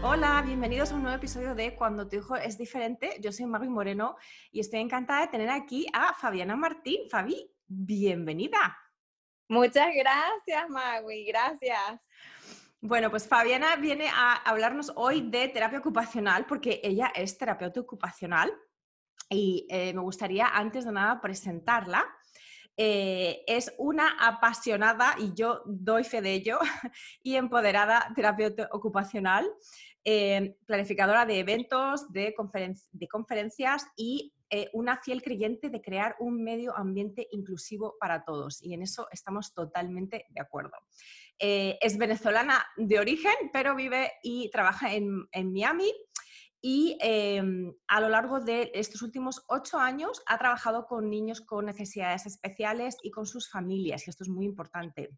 Hola, bienvenidos a un nuevo episodio de Cuando tu hijo es diferente. Yo soy Magui Moreno y estoy encantada de tener aquí a Fabiana Martín. Fabi, bienvenida. Muchas gracias, Magui, gracias. Bueno, pues Fabiana viene a hablarnos hoy de terapia ocupacional porque ella es terapeuta ocupacional y eh, me gustaría antes de nada presentarla. Eh, es una apasionada, y yo doy fe de ello, y empoderada terapeuta ocupacional, eh, planificadora de eventos, de, conferencias y una fiel creyente de crear un medio ambiente inclusivo para todos. Y en eso estamos totalmente de acuerdo. es venezolana de origen, pero vive y trabaja en, en Miami y em, a lo largo de estos últimos ocho años ha trabajado con niños con necesidades especiales y con sus familias, y esto es muy importante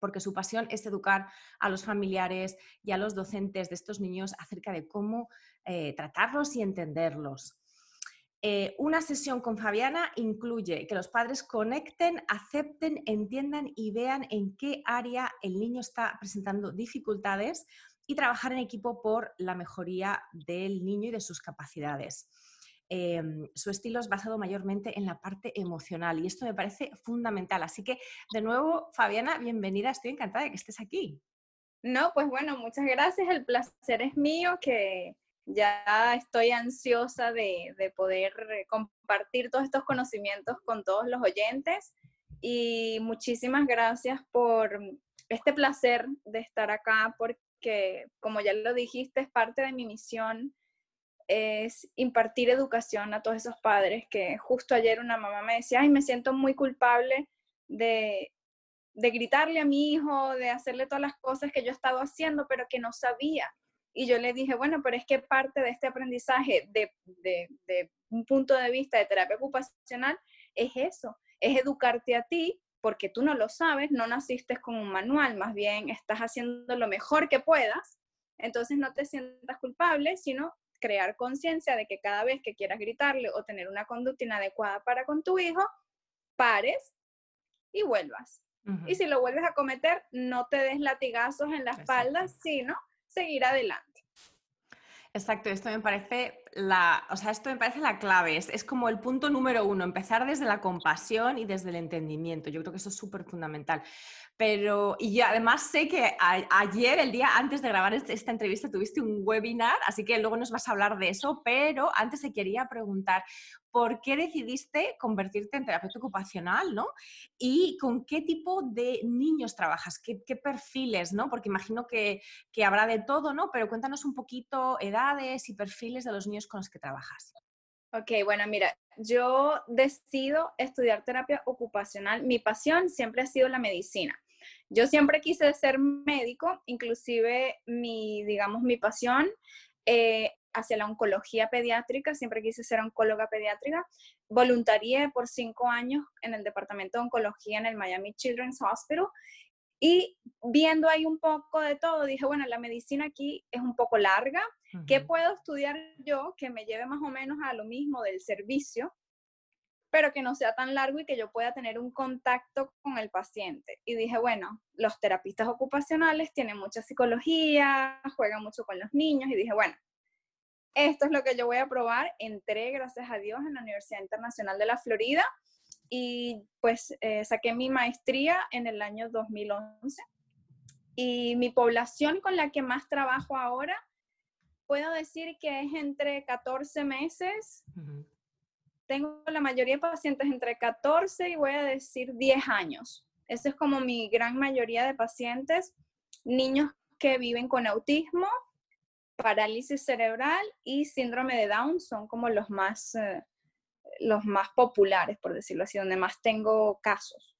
porque su pasión es educar a los familiares y a los docentes de estos niños acerca de cómo eh, tratarlos y entenderlos. Eh, una sesión con Fabiana incluye que los padres conecten, acepten, entiendan y vean en qué área el niño está presentando dificultades y trabajar en equipo por la mejoría del niño y de sus capacidades. Em, su estilo es basado mayormente en la parte emocional y esto me parece fundamental. Así que, de nuevo, Fabiana, bienvenida. Estoy encantada de que estés aquí. No, pues bueno, muchas gracias. El placer es mío que ya estoy ansiosa de, de poder compartir todos estos conocimientos con todos los oyentes y muchísimas gracias por este placer de estar acá porque que, como ya lo dijiste, es parte de mi misión, es impartir educación a todos esos padres que justo ayer una mamá me decía, ay, me siento muy culpable de, de gritarle a mi hijo, de hacerle todas las cosas que yo he estado haciendo, pero que no sabía. Y yo le dije, bueno, pero es que parte de este aprendizaje de, de, de un punto de vista de terapia ocupacional es eso, es educarte a ti porque tú no lo sabes, no naciste con un manual, más bien estás haciendo lo mejor que puedas, entonces no te sientas culpable, sino crear conciencia de que cada vez que quieras gritarle o tener una conducta inadecuada para con tu hijo, pares y vuelvas. Y si lo vuelves a cometer, no te des latigazos en la espalda, sino seguir adelante. Exacto, esto me parece la, o sea, esto me parece la clave, es, es, como el punto número uno, empezar desde la compasión y desde el entendimiento. Yo creo que eso es súper fundamental. Pero, y además sé que ayer, el día antes de grabar este, esta entrevista, tuviste un webinar, así que luego nos vas a hablar de eso, pero antes te quería preguntar, ¿por qué decidiste convertirte en terapeuta ocupacional, ¿no? Y con qué tipo de niños trabajas, qué, perfiles, ¿no? Porque imagino que, que habrá de todo, ¿no? Pero cuéntanos un poquito edades y perfiles de los niños con los que trabajas. Ok, bueno, mira, yo decido estudiar terapia ocupacional. Mi pasión siempre ha sido la medicina. Yo siempre quise ser médico, inclusive mi, digamos, mi pasión eh, hacia la oncología pediátrica, siempre quise ser oncóloga pediátrica. Voluntarié por cinco años en el departamento de oncología en el Miami Children's Hospital y viendo ahí un poco de todo, dije, bueno, la medicina aquí es un poco larga. ¿Qué puedo estudiar yo que me lleve más o menos a lo mismo del servicio? pero que no sea tan largo y que yo pueda tener un contacto con el paciente. Y dije, bueno, los terapistas ocupacionales tienen mucha psicología, juegan mucho con los niños y dije, bueno, esto es lo que yo voy a probar. Entré, gracias a Dios, en la Universidad Internacional de la Florida y pues eh, saqué mi maestría en el año 2011. Y mi población con la que más trabajo ahora, puedo decir que es entre 14 meses tengo la mayoría de pacientes entre 14 y voy a decir 10 años. Esa es como mi gran mayoría de pacientes, niños que viven con autismo, parálisis cerebral y síndrome de Down son como los más, eh, los más populares, por decirlo así, donde más tengo casos.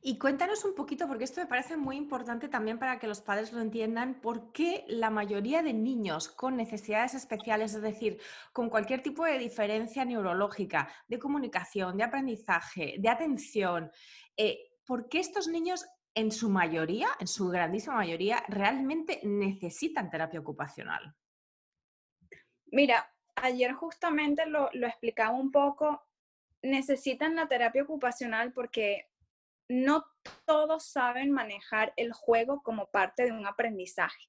Y cuéntanos un poquito, porque esto me parece muy importante también para que los padres lo entiendan, por qué la mayoría de niños con necesidades especiales, es decir, con cualquier tipo de diferencia neurológica, de comunicación, de aprendizaje, de atención, eh, ¿por qué estos niños en su mayoría, en su grandísima mayoría, realmente necesitan terapia ocupacional? Mira, ayer justamente lo, lo explicaba un poco, necesitan la terapia ocupacional porque no todos saben manejar el juego como parte de un aprendizaje.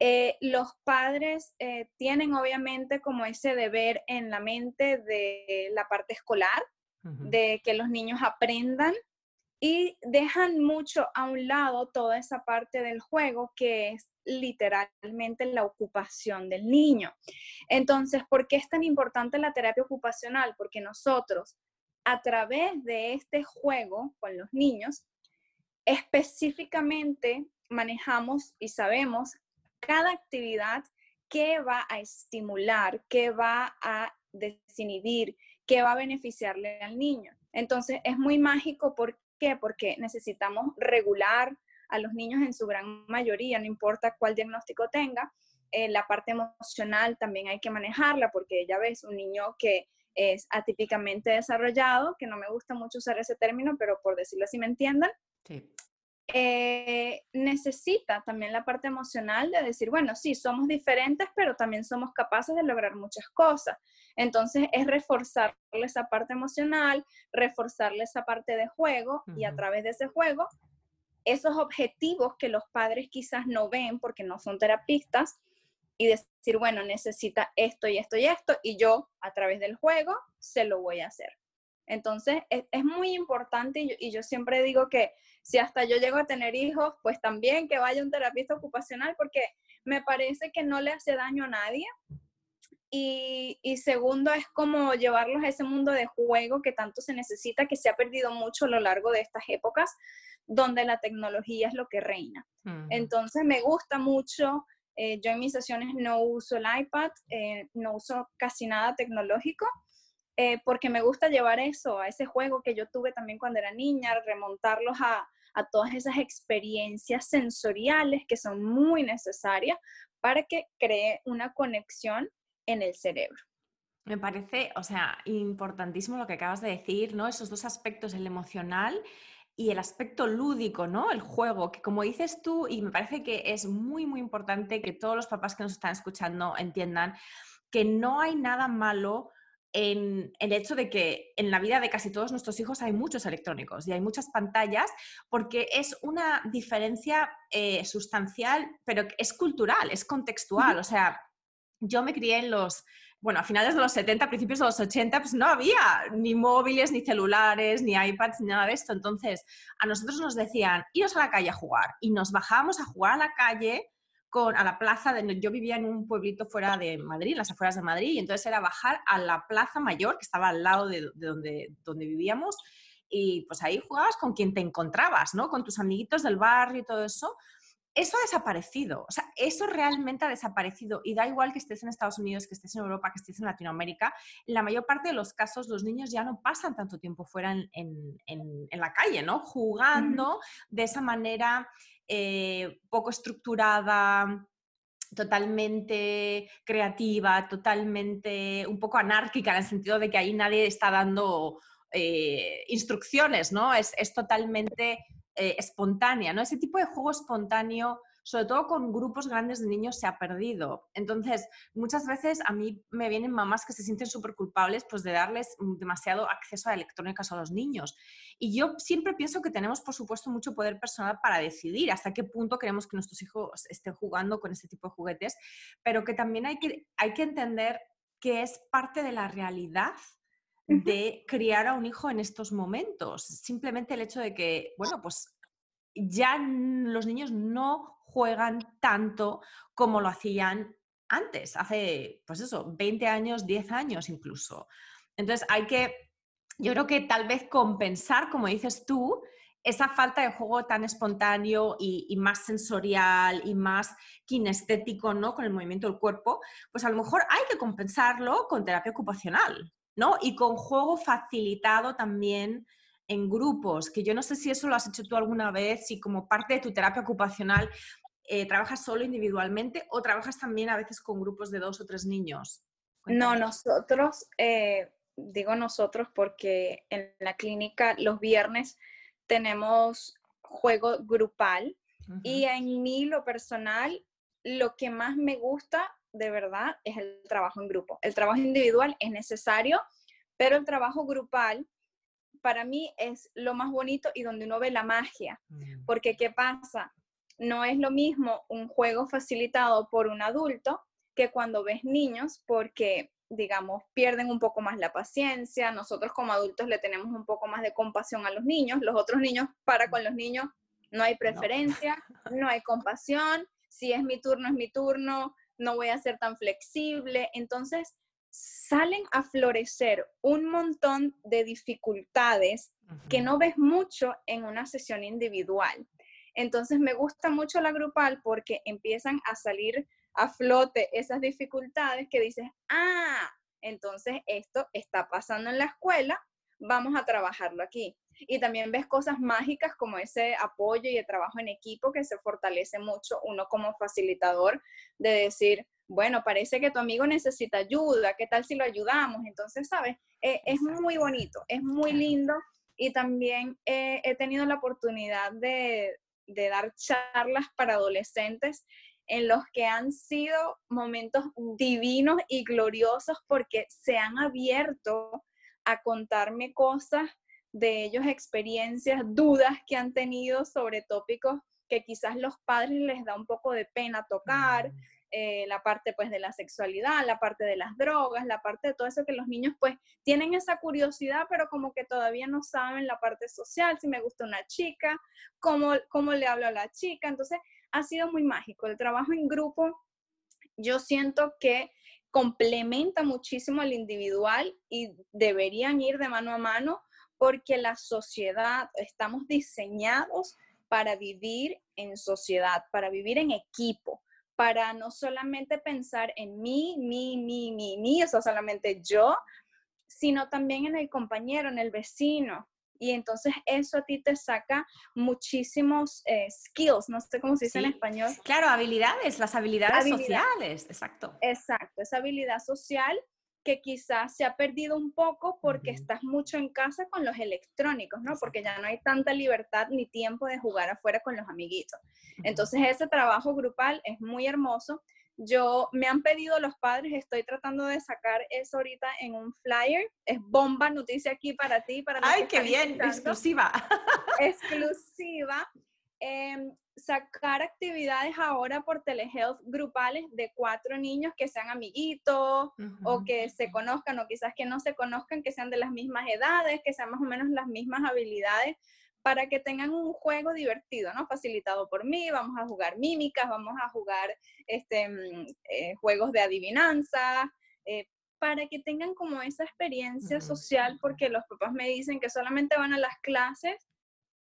Eh, los padres eh, tienen obviamente como ese deber en la mente de la parte escolar, de que los niños aprendan y dejan mucho a un lado toda esa parte del juego que es literalmente la ocupación del niño. Entonces, ¿por qué es tan importante la terapia ocupacional? Porque nosotros a través de este juego con los niños, específicamente manejamos y sabemos cada actividad que va a estimular, que va a desinhibir, que va a beneficiarle al niño. Entonces es muy mágico, ¿por qué? Porque necesitamos regular a los niños en su gran mayoría, no importa cuál diagnóstico tenga. Eh, la parte emocional también hay que manejarla porque ya ves, un niño que es atípicamente desarrollado, que no me gusta mucho usar ese término, pero por decirlo así me entiendan. Eh, necesita también la parte emocional de decir, bueno, sí, somos diferentes, pero también somos capaces de lograr muchas cosas. Entonces es reforzarle esa parte emocional, reforzarle esa parte de juego y a través de ese juego, esos objetivos que los padres quizás no ven porque no son terapistas, y decir, bueno, necesita esto y esto y esto, y yo a través del juego se lo voy a hacer. Entonces, es, es muy importante y yo, y yo, siempre digo que si hasta yo llego a tener hijos, pues también que vaya un terapista ocupacional porque me parece que no le hace daño a nadie. Y, y, segundo, es como llevarlos a ese mundo de juego que tanto se necesita, que se ha perdido mucho a lo largo de estas épocas, donde la tecnología es lo que reina. Entonces, me gusta mucho eh, yo en mis sesiones no uso el iPad, eh, no uso casi nada tecnológico, eh, porque me gusta llevar eso, a ese juego que yo tuve también cuando era niña, remontarlos a, a todas esas experiencias sensoriales que son muy necesarias para que cree una conexión en el cerebro. Me parece, o sea, importantísimo lo que acabas de decir, ¿no? Esos dos aspectos, el emocional y el aspecto lúdico, ¿no? El juego, que como dices tú, y me parece que es muy, muy importante que todos los papás que nos están escuchando entiendan que no hay nada malo en el hecho de que en la vida de casi todos nuestros hijos hay muchos electrónicos y hay muchas pantallas, porque es una diferencia eh, sustancial, pero es cultural, es contextual. O sea, yo me crié en los bueno, a finales de los 70, principios de los 80, pues no había ni móviles, ni celulares, ni iPads, ni nada de esto. Entonces, a nosotros nos decían, iros a la calle a jugar. Y nos bajábamos a jugar a la calle, con, a la plaza, de, yo vivía en un pueblito fuera de Madrid, en las afueras de Madrid, y entonces era bajar a la plaza mayor, que estaba al lado de, donde, donde vivíamos, y pues ahí jugabas con quien te encontrabas, ¿no? Con tus amiguitos del barrio y todo eso eso ha desaparecido, o sea, eso realmente ha desaparecido y da igual que estés en Estados Unidos, que estés en Europa, que estés en Latinoamérica, en la mayor parte de los casos los niños ya no pasan tanto tiempo fuera en, la calle, ¿no? Jugando de esa manera eh, poco estructurada, totalmente creativa, totalmente un poco anárquica en el sentido de que ahí nadie está dando eh, instrucciones, ¿no? Es, es totalmente eh, espontánea, ¿no? Ese tipo de juego espontáneo, sobre todo con grupos grandes de niños, se ha perdido. Entonces, muchas veces a mí me vienen mamás que se sienten súper culpables pues, de darles demasiado acceso a electrónicas a los niños. Y yo siempre pienso que tenemos, por supuesto, mucho poder personal para decidir hasta qué punto queremos que nuestros hijos estén jugando con este tipo de juguetes, pero que también hay que, hay que entender que es parte de la realidad de criar a un hijo en estos momentos. Simplemente el hecho de que, bueno, pues ya los niños no juegan tanto como lo hacían antes, hace, pues eso, 20 años, 10 años incluso. Entonces hay que, yo creo que tal vez compensar, como dices tú, esa falta de juego tan espontáneo y, más sensorial y más kinestético, ¿no? Con el movimiento del cuerpo, pues a lo mejor hay que compensarlo con terapia ocupacional. ¿no? Y con juego facilitado también en grupos, que yo no sé si eso lo has hecho tú alguna vez, si como parte de tu terapia ocupacional eh, trabajas solo individualmente o trabajas también a veces con grupos de dos o tres niños. No, nosotros, eh, digo nosotros porque en la clínica los viernes tenemos juego grupal y en mí lo personal, lo que más me gusta de verdad es el trabajo en grupo. El trabajo individual es necesario, pero el trabajo grupal para mí es lo más bonito y donde uno ve la magia. Mm. Porque ¿qué pasa? No es lo mismo un juego facilitado por un adulto que cuando ves niños porque digamos, pierden un poco más la paciencia, nosotros como adultos le tenemos un poco más de compasión a los niños, los otros niños para con los niños no hay preferencia, no, hay compasión, si es mi turno es mi turno, no voy a ser tan flexible, entonces salen a florecer un montón de dificultades que no ves mucho en una sesión individual. Entonces me gusta mucho la grupal porque empiezan a salir a flote esas dificultades que dices, ah, entonces esto está pasando en la escuela, vamos a trabajarlo aquí. Y también ves cosas mágicas como ese apoyo y el trabajo en equipo que se fortalece mucho uno como facilitador de decir, bueno, parece que tu amigo necesita ayuda, ¿qué tal si lo ayudamos? Entonces, ¿sabes? Eh, es muy bonito, es muy lindo y también eh, he tenido la oportunidad de, de dar charlas para adolescentes en los que han sido momentos divinos y gloriosos porque se han abierto a contarme cosas de ellos, experiencias, dudas que han tenido sobre tópicos que quizás los padres les da un poco de pena tocar, mm. Eh, la parte pues de la sexualidad, la parte de las drogas, la parte de todo eso que los niños pues tienen esa curiosidad, pero como que todavía no saben la parte social, si me gusta una chica, cómo, cómo le hablo a la chica, entonces ha sido muy mágico. El trabajo en grupo, yo siento que complementa muchísimo al individual y deberían ir de mano a mano porque la sociedad, estamos diseñados para vivir en sociedad, para vivir en equipo, para no solamente pensar en mí, mí, mí, mí, mí, eso solamente yo, sino también en el compañero, en el vecino, y entonces eso a ti te saca muchísimos eh, skills, no sé cómo se dice en español. Claro, habilidades, las habilidades sociales, exacto. Exacto, esa habilidad social que quizás se ha perdido un poco porque estás mucho en casa con los electrónicos, ¿no? Porque ya no hay tanta libertad ni tiempo de jugar afuera con los amiguitos. Entonces ese trabajo grupal es muy hermoso yo, me han pedido los padres, estoy tratando de sacar eso ahorita en un flyer. Es bomba noticia aquí para ti, para ¡Ay, qué bien! Exclusiva. Exclusiva. Em, sacar actividades ahora por telehealth grupales de cuatro niños que sean amiguitos o que se conozcan o quizás que no se conozcan, que sean de las mismas edades, que sean más o menos las mismas habilidades para que tengan un juego divertido, ¿no? Facilitado por mí, vamos a jugar mímicas, vamos a jugar este, mm, eh, juegos de adivinanza, eh, para que tengan como esa experiencia social, porque los papás me dicen que solamente van a las clases,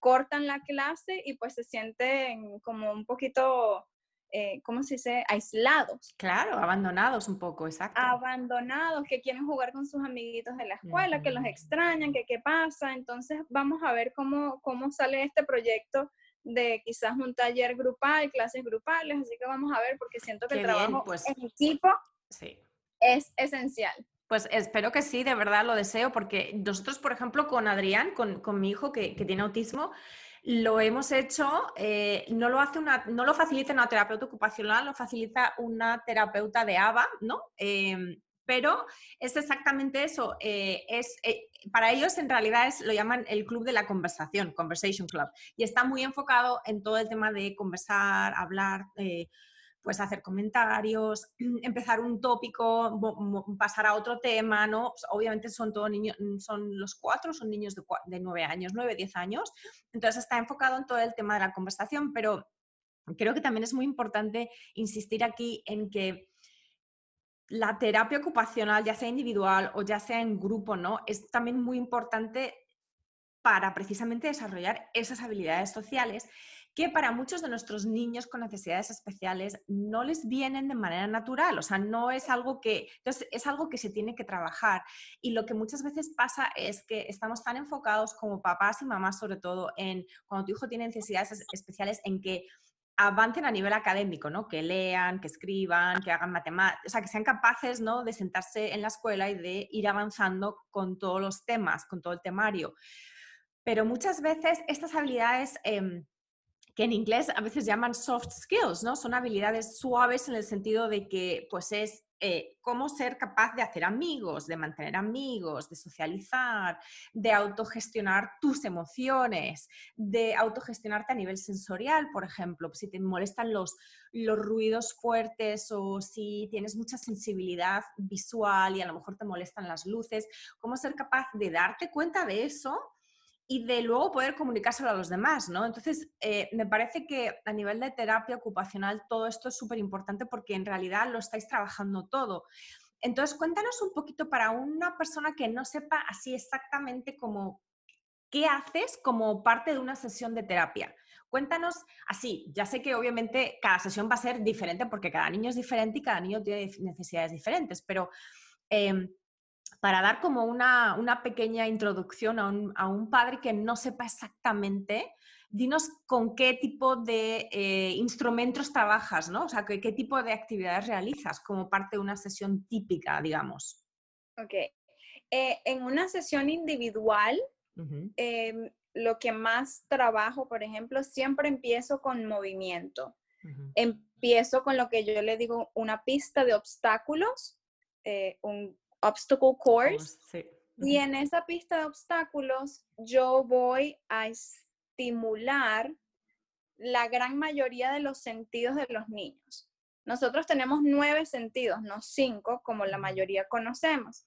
cortan la clase y pues se sienten como un poquito eh, ¿cómo se dice? Aislados. Claro, abandonados un poco, exacto. Abandonados, que quieren jugar con sus amiguitos de la escuela, que los extrañan, que qué pasa. Entonces vamos a ver cómo, cómo sale este proyecto de quizás un taller grupal, clases grupales, así que vamos a ver porque siento que el trabajo pues, en equipo sí. es esencial. Pues espero que sí, de verdad lo deseo, porque nosotros, por ejemplo, con Adrián, con, mi hijo que, tiene autismo, lo hemos hecho, eh, no, lo hace una, no lo facilita una terapeuta ocupacional, lo facilita una terapeuta de ABA, ¿no? Em, pero es exactamente eso. Eh, es, eh, para ellos en realidad es, lo llaman el club de la conversación, Conversation Club, y está muy enfocado en todo el tema de conversar, hablar pues hacer comentarios, empezar un tópico, pasar a otro tema, ¿no? Pues, obviamente son todos niños, son los cuatro, son niños de, de 9 años, 9, 10 años, entonces está enfocado en todo el tema de la conversación, pero creo que también es muy importante insistir aquí en que la terapia ocupacional, ya sea individual o ya sea en grupo, ¿no? Es también muy importante para precisamente desarrollar esas habilidades sociales que para muchos de nuestros niños con necesidades especiales no les vienen de manera natural, o sea, no es algo que, entonces es algo que se tiene que trabajar. Y lo que muchas veces pasa es que estamos tan enfocados como papás y mamás, sobre todo, en cuando tu hijo tiene necesidades especiales, en que avancen a nivel académico, ¿no? Que lean, que escriban, que hagan matemáticas, o sea, que sean capaces, ¿no? De sentarse en la escuela y de ir avanzando con todos los temas, con todo el temario. Pero muchas veces estas habilidades... Em, que en inglés a veces llaman soft skills, ¿no? Son habilidades suaves en el sentido de que, pues, es eh, cómo ser capaz de hacer amigos, de mantener amigos, de socializar, de autogestionar tus emociones, de autogestionarte a nivel sensorial, por ejemplo, si te molestan los, los ruidos fuertes o si tienes mucha sensibilidad visual y a lo mejor te molestan las luces, cómo ser capaz de darte cuenta de eso y de luego poder comunicárselo a los demás, ¿no? Entonces, eh, me parece que a nivel de terapia ocupacional todo esto es súper importante porque en realidad lo estáis trabajando todo. Entonces, cuéntanos un poquito para una persona que no sepa así exactamente cómo, qué haces como parte de una sesión de terapia. Cuéntanos así, ya sé que obviamente cada sesión va a ser diferente porque cada niño es diferente y cada niño tiene necesidades diferentes, pero... Em, para dar como una, pequeña introducción a un, padre que no sepa exactamente, dinos con qué tipo de eh, instrumentos trabajas, ¿no? O sea, qué, tipo de actividades realizas como parte de una sesión típica, digamos. Ok. Eh, en una sesión individual, em, lo que más trabajo, por ejemplo, siempre empiezo con movimiento. Empiezo con lo que yo le digo una pista de obstáculos, eh, un obstacle course. Y en esa pista de obstáculos yo voy a estimular la gran mayoría de los sentidos de los niños. Nosotros tenemos nueve sentidos, no cinco, como la mayoría conocemos.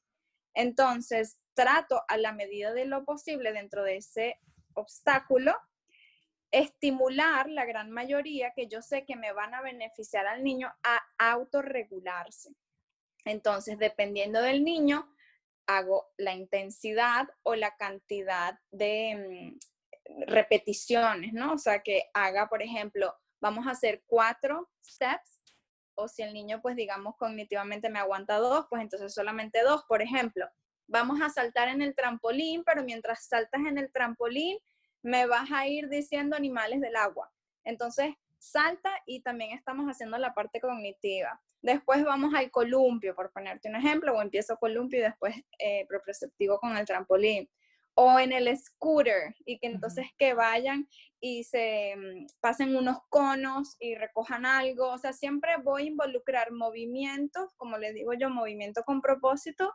Entonces, trato a la medida de lo posible dentro de ese obstáculo, estimular la gran mayoría que yo sé que me van a beneficiar al niño a autorregularse. Entonces, dependiendo del niño, hago la intensidad o la cantidad de mm, repeticiones, ¿no? O sea, que haga, por ejemplo, vamos a hacer cuatro steps, o si el niño, pues digamos, cognitivamente me aguanta dos, pues entonces solamente dos, por ejemplo. Vamos a saltar en el trampolín, pero mientras saltas en el trampolín, me vas a ir diciendo animales del agua. Entonces, salta y también estamos haciendo la parte cognitiva. Después vamos al columpio, por ponerte un ejemplo, o empiezo columpio y después eh, proprioceptivo con el trampolín. O en el scooter, y que entonces que vayan y se mm, pasen unos conos y recojan algo. O sea, siempre voy a involucrar movimientos, como les digo yo, movimiento con propósito,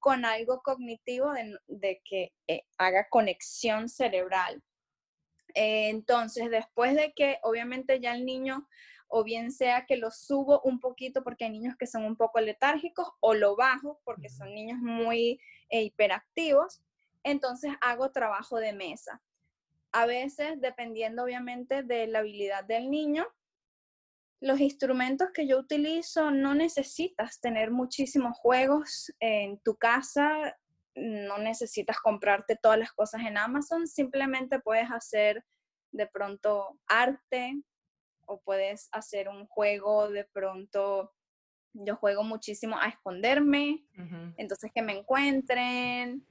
con algo cognitivo de, que eh, haga conexión cerebral. Eh, entonces, después de que obviamente ya el niño o bien sea que lo subo un poquito porque hay niños que son un poco letárgicos o lo bajo porque son niños muy eh, hiperactivos, entonces hago trabajo de mesa. A veces, dependiendo obviamente de la habilidad del niño, los instrumentos que yo utilizo no necesitas tener muchísimos juegos en tu casa, no necesitas comprarte todas las cosas en Amazon, simplemente puedes hacer de pronto arte, o puedes hacer un juego de pronto. Yo juego muchísimo a esconderme, entonces que me encuentren,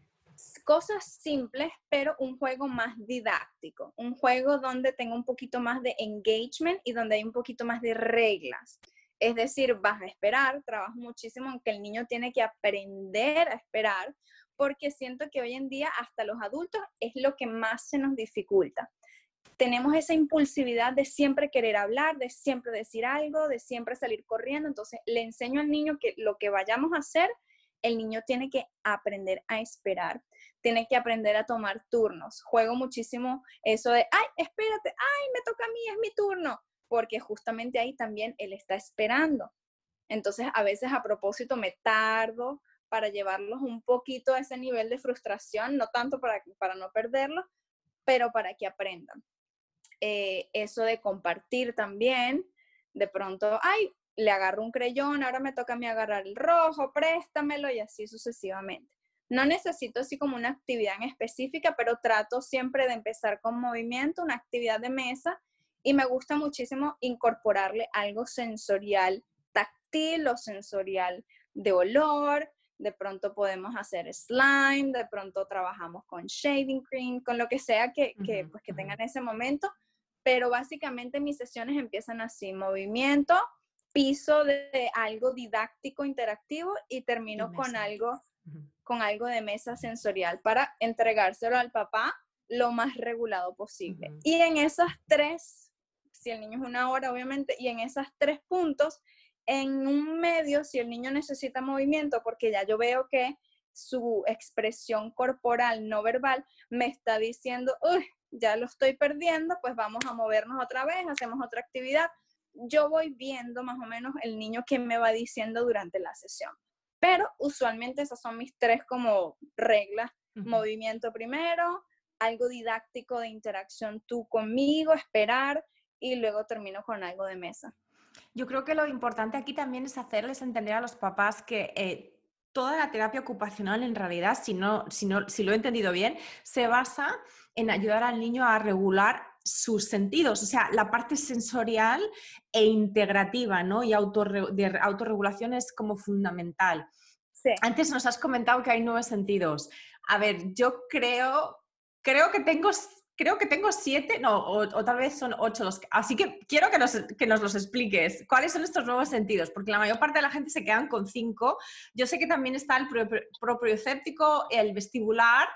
cosas simples, pero un juego más didáctico, un juego donde tenga un poquito más de engagement y donde hay un poquito más de reglas. Es decir, vas a esperar, trabajo muchísimo en que el niño tiene que aprender a esperar, porque siento que hoy en día hasta los adultos es lo que más se nos dificulta tenemos esa impulsividad de siempre querer hablar, de siempre decir algo, de siempre salir corriendo. Entonces, le enseño al niño que lo que vayamos a hacer, el niño tiene que aprender a esperar, tiene que aprender a tomar turnos. Juego muchísimo eso de, ay, espérate, ay, me toca a mí, es mi turno, porque justamente ahí también él está esperando. Entonces, a veces a propósito me tardo para llevarlos un poquito a ese nivel de frustración, no tanto para, para no perderlos, pero para que aprendan. Eh, eso de compartir también, de pronto, ay, le agarro un creyón, ahora me toca a mí agarrar el rojo, préstamelo y así sucesivamente. No necesito así como una actividad en específica, pero trato siempre de empezar con movimiento, una actividad de mesa y me gusta muchísimo incorporarle algo sensorial, táctil o sensorial de olor. De pronto podemos hacer slime, de pronto trabajamos con shaving cream, con lo que sea que, que, pues, que tengan en ese momento. Pero básicamente mis sesiones empiezan así, movimiento, piso de, algo didáctico, interactivo y termino con algo, con algo de mesa sensorial para entregárselo al papá lo más regulado posible. Y en esas tres, si el niño es una hora, obviamente, y en esas tres puntos, en un medio, si el niño necesita movimiento, porque ya yo veo que su expresión corporal no verbal me está diciendo, uy, ya lo estoy perdiendo, pues vamos a movernos otra vez, hacemos otra actividad. Yo voy viendo más o menos el niño que me va diciendo durante la sesión. Pero usualmente esas son mis tres como reglas. Movimiento primero, algo didáctico de interacción tú conmigo, esperar y luego termino con algo de mesa. Yo creo que lo importante aquí también es hacerles entender a los papás que eh, toda la terapia ocupacional en realidad, si, no, si, no, si lo he entendido bien, se basa en ayudar al niño a regular sus sentidos, o sea, la parte sensorial e integrativa, ¿no? Y de autorregulación es como fundamental. Antes nos has comentado que hay nueve sentidos. A ver, yo creo, creo que tengo creo que tengo siete, no, o, tal vez son ocho los Así que quiero que nos, que nos, los expliques. ¿Cuáles son estos nuevos sentidos? Porque la mayor parte de la gente se quedan con cinco. Yo sé que también está el proprioceptico, el vestibular,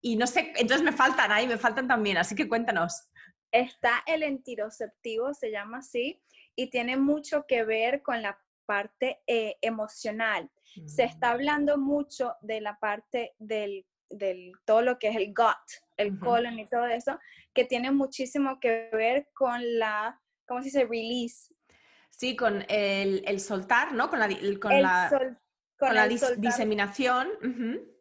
y no sé, entonces me faltan ahí, me faltan también, así que cuéntanos. Está el entiroceptivo, se llama así, y tiene mucho que ver con la parte eh, emocional. Se está mm. hablando mucho de la parte del, del todo lo que es el gut, el colon y todo eso, que tiene muchísimo que ver con la, ¿cómo se dice? Release. Sí, con el, el soltar, ¿no? Con la, con la, con la diseminación.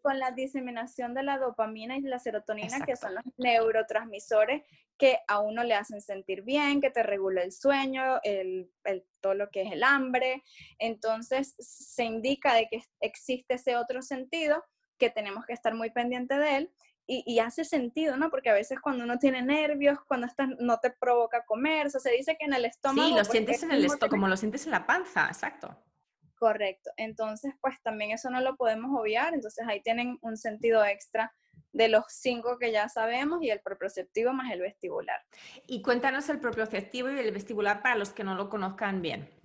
Con la diseminación de la dopamina y la serotonina, que son los neurotransmisores que a uno le hacen sentir bien, que te regula el sueño, el, el, todo lo que es el hambre. Entonces, se indica de que existe ese otro sentido que tenemos que estar muy pendiente de él y, hace sentido, ¿no? Porque a veces cuando uno tiene nervios, cuando estás, no te provoca comer, o sea, se dice que en el estómago... Sí, lo sientes en el estómago, como lo sientes en la panza, exacto. Correcto. Entonces, pues también eso no lo podemos obviar, entonces ahí tienen un sentido extra de los cinco que ya sabemos y el proprioceptivo más el vestibular. Y cuéntanos el propioceptivo y el vestibular para los que no lo conozcan bien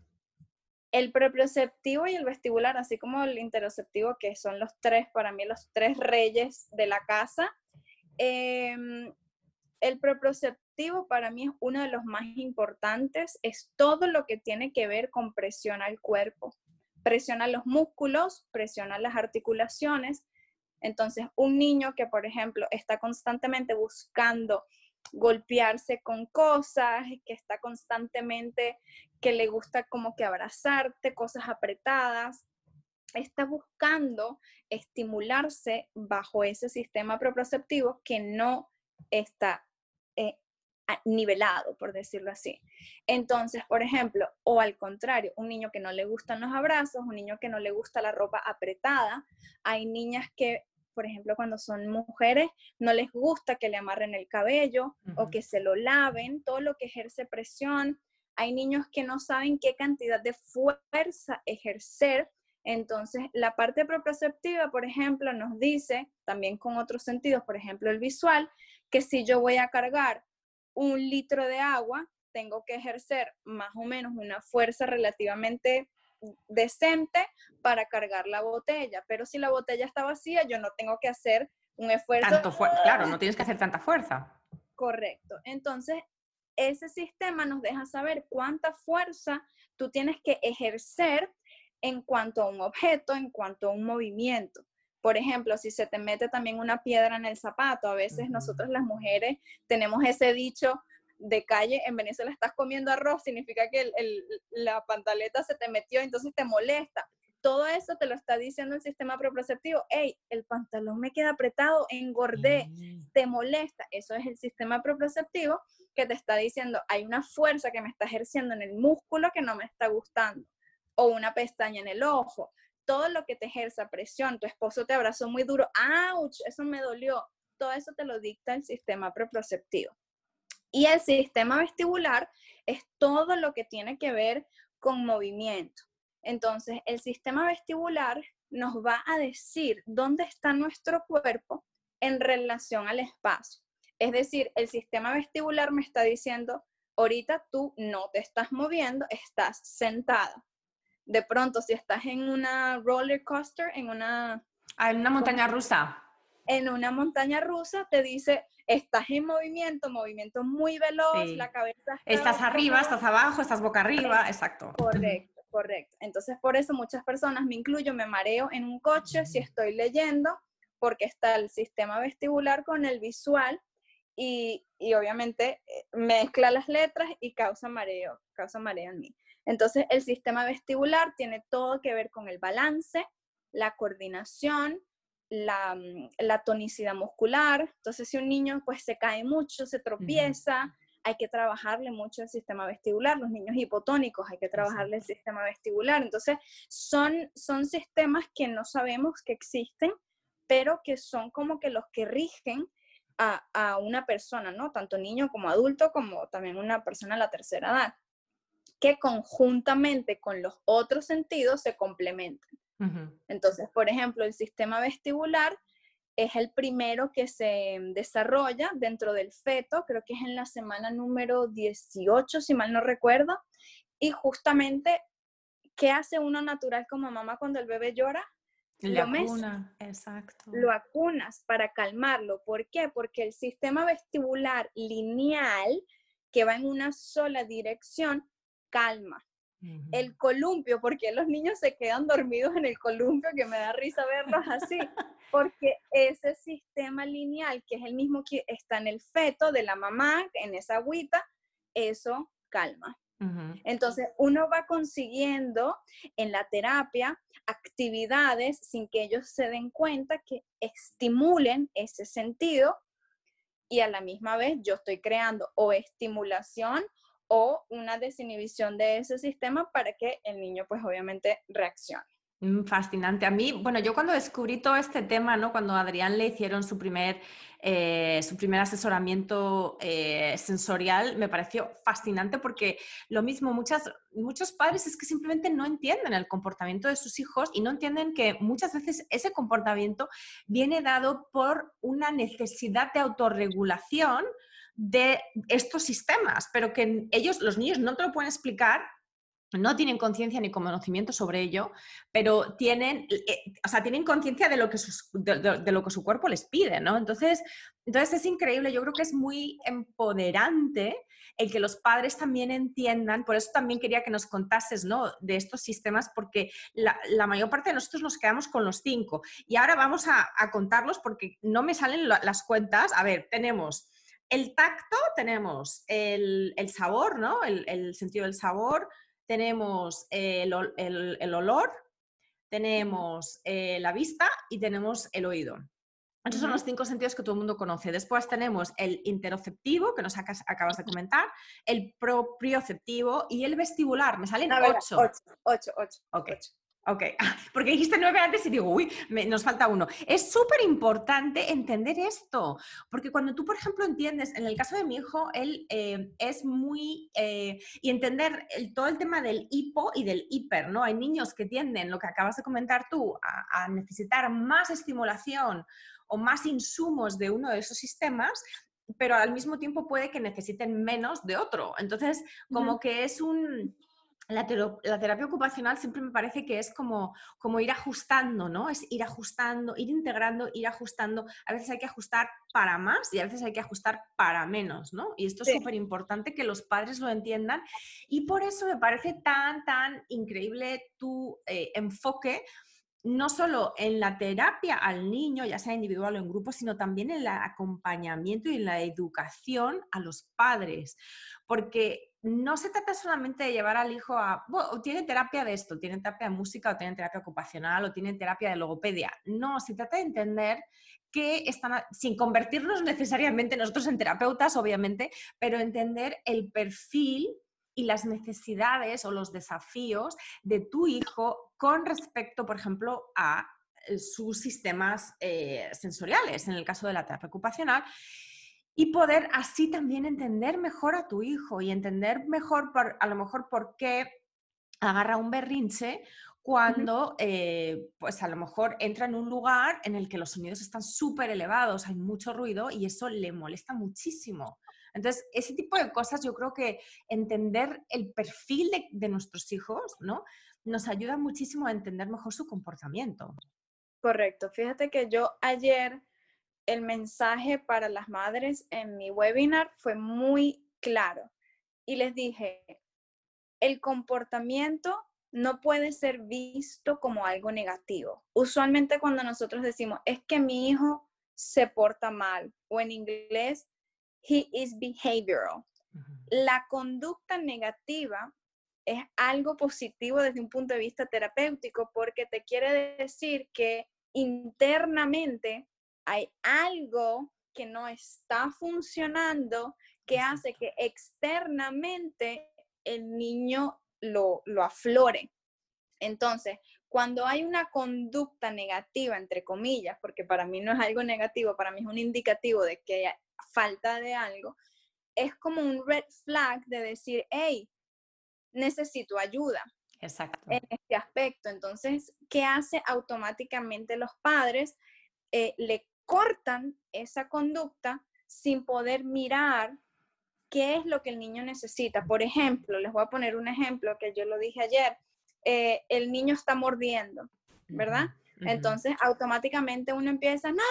el proprioceptivo y el vestibular, así como el interoceptivo, que son los tres, para mí, los tres reyes de la casa. Em, el proprioceptivo para mí es uno de los más importantes, es todo lo que tiene que ver con presión al cuerpo. Presiona los músculos, presiona las articulaciones. Entonces, un niño que, por ejemplo, está constantemente buscando golpearse con cosas, que está constantemente, que le gusta como que abrazarte, cosas apretadas, está buscando estimularse bajo ese sistema proprioceptivo que no está eh, nivelado, por decirlo así. Entonces, por ejemplo, o al contrario, un niño que no le gustan los abrazos, un niño que no le gusta la ropa apretada, hay niñas que por ejemplo, cuando son mujeres, no les gusta que le amarren el cabello o que se lo laven, todo lo que ejerce presión. Hay niños que no saben qué cantidad de fuerza ejercer. Entonces, la parte proprioceptiva, por ejemplo, nos dice, también con otros sentidos, por ejemplo, el visual, que si yo voy a cargar un litro de agua, tengo que ejercer más o menos una fuerza relativamente decente para cargar la botella, pero si la botella está vacía, yo no tengo que hacer un esfuerzo. claro, no tienes que hacer tanta fuerza. Correcto. Entonces, ese sistema nos deja saber cuánta fuerza tú tienes que ejercer en cuanto a un objeto, en cuanto a un movimiento. Por ejemplo, si se te mete también una piedra en el zapato, a veces nosotros las mujeres tenemos ese dicho, de calle, en Venezuela estás comiendo arroz, significa que la pantaleta se te metió, entonces te molesta. Todo eso te lo está diciendo el sistema proprioceptivo. Hey, el pantalón me queda apretado, engordé, mm. te molesta. Eso es el sistema proprioceptivo que te está diciendo, hay una fuerza que me está ejerciendo en el músculo que no me está gustando. O una pestaña en el ojo. Todo lo que te ejerza presión, tu esposo te abrazó muy duro, ¡ouch! Eso me dolió. Todo eso te lo dicta el sistema proprioceptivo. Y el sistema vestibular es todo lo que tiene que ver con movimiento. Entonces, el sistema vestibular nos va a decir dónde está nuestro cuerpo en relación al espacio. Es decir, el sistema vestibular me está diciendo, ahorita tú no te estás moviendo, estás sentada. De pronto, si estás en una roller coaster, en una... Ah, en una montaña rusa. En una montaña rusa te dice, estás en movimiento, movimiento muy veloz, la cabeza... estás arriba, estás abajo, estás boca arriba, exacto. Correcto, correcto. Entonces, por eso muchas personas, me incluyo, me mareo en un coche si estoy leyendo, porque está el sistema vestibular con el visual y, y, obviamente eh, mezcla las letras y causa mareo, causa mareo en mí. Entonces, el sistema vestibular tiene todo que ver con el balance, la coordinación, la, mm, la, tonicidad muscular. Entonces, si un niño pues se cae mucho, se tropieza, hay que trabajarle mucho el sistema vestibular. Los niños hipotónicos, hay que trabajarle el sistema vestibular. Entonces, son, son sistemas que no sabemos que existen, pero que son como que los que rigen a, a una persona, ¿no? Tanto niño como adulto, como también una persona a la tercera edad, que conjuntamente con los otros sentidos se complementan. Entonces, por ejemplo, el sistema vestibular es el primero que se desarrolla dentro del feto, creo que es en la semana número 18, si mal no recuerdo, y justamente, ¿qué hace uno natural como mamá cuando el bebé llora? lo acuna, exacto. Lo acunas para calmarlo. ¿Por qué? Porque el sistema vestibular lineal, que va en una sola dirección, calma. El columpio, porque los niños se quedan dormidos en el columpio, que me da risa verlos así, porque ese sistema lineal, que es el mismo que está en el feto de la mamá, en esa agüita, eso calma. Entonces, uno va consiguiendo en la terapia actividades sin que ellos se den cuenta que estimulen ese sentido y a la misma vez yo estoy creando o estimulación o una desinhibición de ese sistema para que el niño pues obviamente reaccione. Mm, fascinante. A mí, bueno, yo cuando descubrí todo este tema, ¿no? Cuando a Adrián le hicieron su primer, eh, su primer asesoramiento eh, sensorial, me pareció fascinante porque lo mismo, muchas, muchos padres es que simplemente no entienden el comportamiento de sus hijos y no entienden que muchas veces ese comportamiento viene dado por una necesidad de autorregulación de estos sistemas, pero que ellos, los niños, no te lo pueden explicar no tienen conciencia ni conocimiento sobre ello, pero tienen, eh, o sea, tienen conciencia de, lo que de, lo que su cuerpo les pide, ¿no? Entonces, entonces es increíble, yo creo que es muy empoderante el que los padres también entiendan, por eso también quería que nos contases, ¿no? De estos sistemas, porque la, mayor parte de nosotros nos quedamos con los cinco. Y ahora vamos a, contarlos porque no me salen las cuentas. A ver, tenemos el tacto, tenemos el, sabor, ¿no? El, sentido del sabor, tenemos el, olor, tenemos eh, la vista y tenemos el oído. Esos son los cinco sentidos que todo el mundo conoce. Después tenemos el interoceptivo, que nos acabas de comentar, el proprioceptivo y el vestibular. Me salen ocho. Ocho, ocho, ocho. Okay. Ok, porque dijiste nueve antes y digo, uy, nos falta uno. Es súper importante entender esto, porque cuando tú, por ejemplo, entiendes, en el caso de mi hijo, él eh, es muy, eh, y entender todo el tema del hipo y del hiper, ¿no? Hay niños que tienden, lo que acabas de comentar tú, a, necesitar más estimulación o más insumos de uno de esos sistemas pero al mismo tiempo puede que necesiten menos de otro. Entonces, como que es un, la, terapia ocupacional siempre me parece que es como, como ir ajustando, ¿no? Es ir ajustando, ir integrando, ir ajustando. A veces hay que ajustar para más y a veces hay que ajustar para menos, ¿no? Y esto es súper importante que los padres lo entiendan y por eso me parece tan, tan increíble tu eh, enfoque no solo en la terapia al niño, ya sea individual o en grupo, sino también en el acompañamiento y en la educación a los padres. Porque no se trata solamente de llevar al hijo a, bueno, tiene terapia de esto, tiene terapia de música o tiene terapia ocupacional o tiene terapia de logopedia. No, se trata de entender que están, sin convertirnos necesariamente nosotros en terapeutas, obviamente, pero entender el perfil y las necesidades o los desafíos de tu hijo con respecto, por ejemplo, a eh, sus sistemas eh, sensoriales, en el caso de la terapia ocupacional y poder así también entender mejor a tu hijo y entender mejor, a lo mejor, por qué agarra un berrinche cuando, eh, pues a lo mejor entra en un lugar en el que los sonidos están súper elevados, hay mucho ruido y eso le molesta muchísimo. Entonces, ese tipo de cosas yo creo que entender el perfil de, de nuestros hijos, ¿no? Nos ayuda muchísimo a entender mejor su comportamiento. Correcto. Fíjate que yo ayer el mensaje para las madres en mi webinar fue muy claro y les dije, el comportamiento no puede ser visto como algo negativo. Usualmente cuando nosotros decimos, es que mi hijo se porta mal, o en inglés, he is behavioral. La conducta negativa es algo positivo desde un punto de vista terapéutico porque te quiere decir que internamente hay algo que no está funcionando que hace que externamente el niño lo, lo aflore. Entonces, cuando hay una conducta negativa, entre comillas, porque para mí no es algo negativo, para mí es un indicativo de que hay falta de algo, es como un red flag de decir, hey, necesito ayuda. Exacto. En este aspecto. Entonces, ¿qué hace automáticamente los padres? Eh, le cortan esa conducta sin poder mirar qué es lo que el niño necesita. Por ejemplo, les voy a poner un ejemplo que yo lo dije ayer. Eh, el niño está mordiendo, ¿verdad? Entonces, automáticamente uno empieza, no,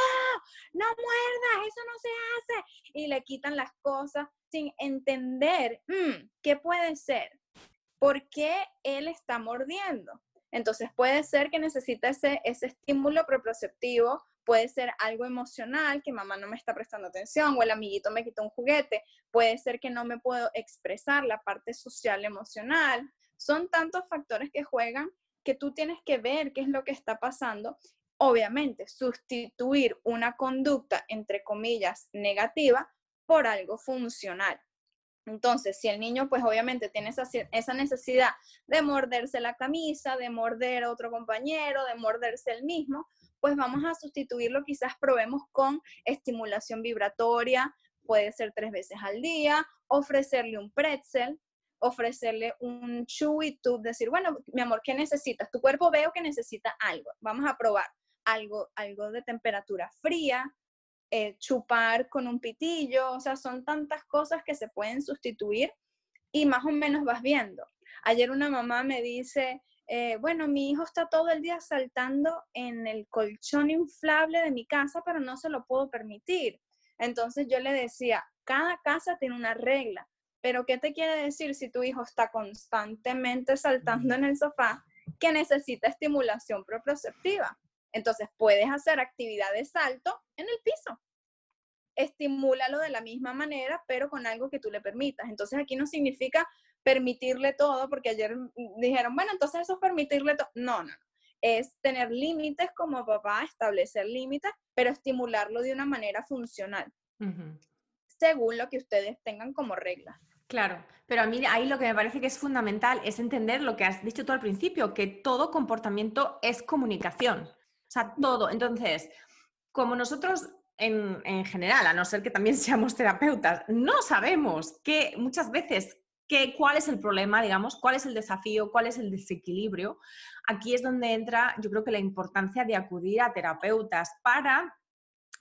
no muerdas, eso no se hace. Y le quitan las cosas sin entender mm, qué puede ser, por qué él está mordiendo. Entonces, puede ser que necesita ese, estímulo proprioceptivo puede ser algo emocional, que mamá no me está prestando atención, o el amiguito me quitó un juguete, puede ser que no me puedo expresar la parte social emocional. Son tantos factores que juegan que tú tienes que ver qué es lo que está pasando. Obviamente, sustituir una conducta, entre comillas, negativa por algo funcional. Entonces, si el niño, pues obviamente tiene esa, esa, necesidad de morderse la camisa, de morder a otro compañero, de morderse el mismo, pues vamos a sustituirlo, quizás probemos con estimulación vibratoria, puede ser tres veces al día, ofrecerle un pretzel, ofrecerle un chewy tube, decir, bueno, mi amor, ¿qué necesitas? Tu cuerpo veo que necesita algo, vamos a probar algo, algo de temperatura fría, eh, chupar con un pitillo, o sea, son tantas cosas que se pueden sustituir y más o menos vas viendo. Ayer una mamá me dice, eh, bueno, mi hijo está todo el día saltando en el colchón inflable de mi casa, pero no se lo puedo permitir. Entonces yo le decía, cada casa tiene una regla, pero ¿qué te quiere decir si tu hijo está constantemente saltando en el sofá que necesita estimulación proprioceptiva? Entonces puedes hacer actividad de salto en el piso. Estimúlalo de la misma manera, pero con algo que tú le permitas. Entonces aquí no significa permitirle todo, porque ayer dijeron, bueno, entonces eso es permitirle todo. No, no, es tener límites como papá, establecer límites, pero estimularlo de una manera funcional, según lo que ustedes tengan como regla. Claro, pero a mí ahí lo que me parece que es fundamental es entender lo que has dicho tú al principio, que todo comportamiento es comunicación. Sea, todo. Entonces, como nosotros en, en, general, a no ser que también seamos terapeutas, no sabemos que muchas veces cuál es el problema, digamos, cuál es el desafío, cuál es el desequilibrio. Aquí es donde entra, yo creo que la importancia de acudir a terapeutas para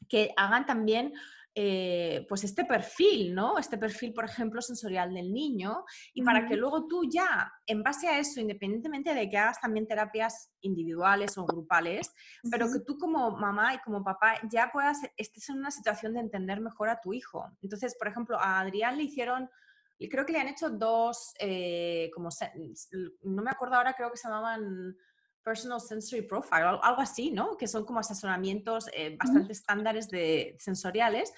que hagan también eh, pues este perfil, ¿no? Este perfil, por ejemplo, sensorial del niño y para que luego tú ya, en base a eso, independientemente de que hagas también terapias individuales o grupales, pero que tú como mamá y como papá ya puedas, estés en una situación de entender mejor a tu hijo. Entonces, por ejemplo, a Adrián le hicieron creo que le han hecho dos, eh, como no me acuerdo ahora, creo que se llamaban Personal Sensory Profile, algo así, ¿no? Que son como asesoramientos eh, bastante estándares de sensoriales.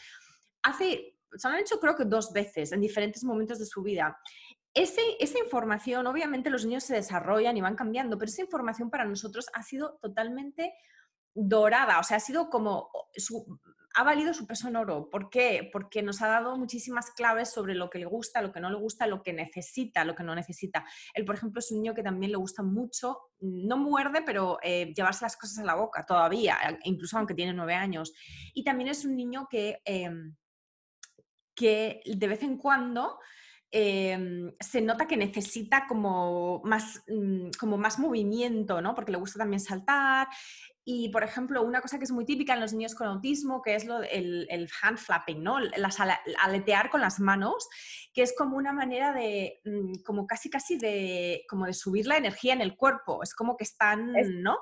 Hace, se han hecho creo que dos veces en diferentes momentos de su vida. Ese, esa información, obviamente los niños se desarrollan y van cambiando, pero esa información para nosotros ha sido totalmente dorada, o sea, ha sido como su, ha valido su peso en oro. ¿Por qué? Porque nos ha dado muchísimas claves sobre lo que le gusta, lo que no le gusta, lo que necesita, lo que no necesita. Él, por ejemplo, es un niño que también le gusta mucho, no muerde, pero eh, llevarse las cosas a la boca todavía, incluso aunque tiene nueve años. Y también es un niño que... Em, que de vez en cuando Em, se nota que necesita como más, mm, como más movimiento, ¿no? Porque le gusta también saltar. Y, por ejemplo, una cosa que es muy típica en los niños con autismo, que es lo, el, el hand flapping, ¿no? Las, aletear con las manos, que es como una manera de, mm, como casi casi de, como de subir la energía en el cuerpo. Es como que están, ¿no?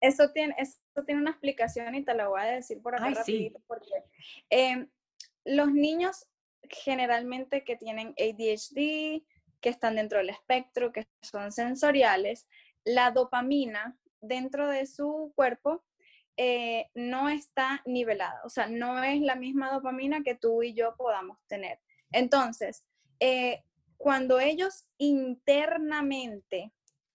Eso tiene, eso tiene una explicación y te la voy a decir por acá rapidito, porque em, los niños generalmente que tienen ADHD, que están dentro del espectro, que son sensoriales, la dopamina dentro de su cuerpo eh, no está nivelada, o sea, no es la misma dopamina que tú y yo podamos tener. Entonces, eh, cuando ellos internamente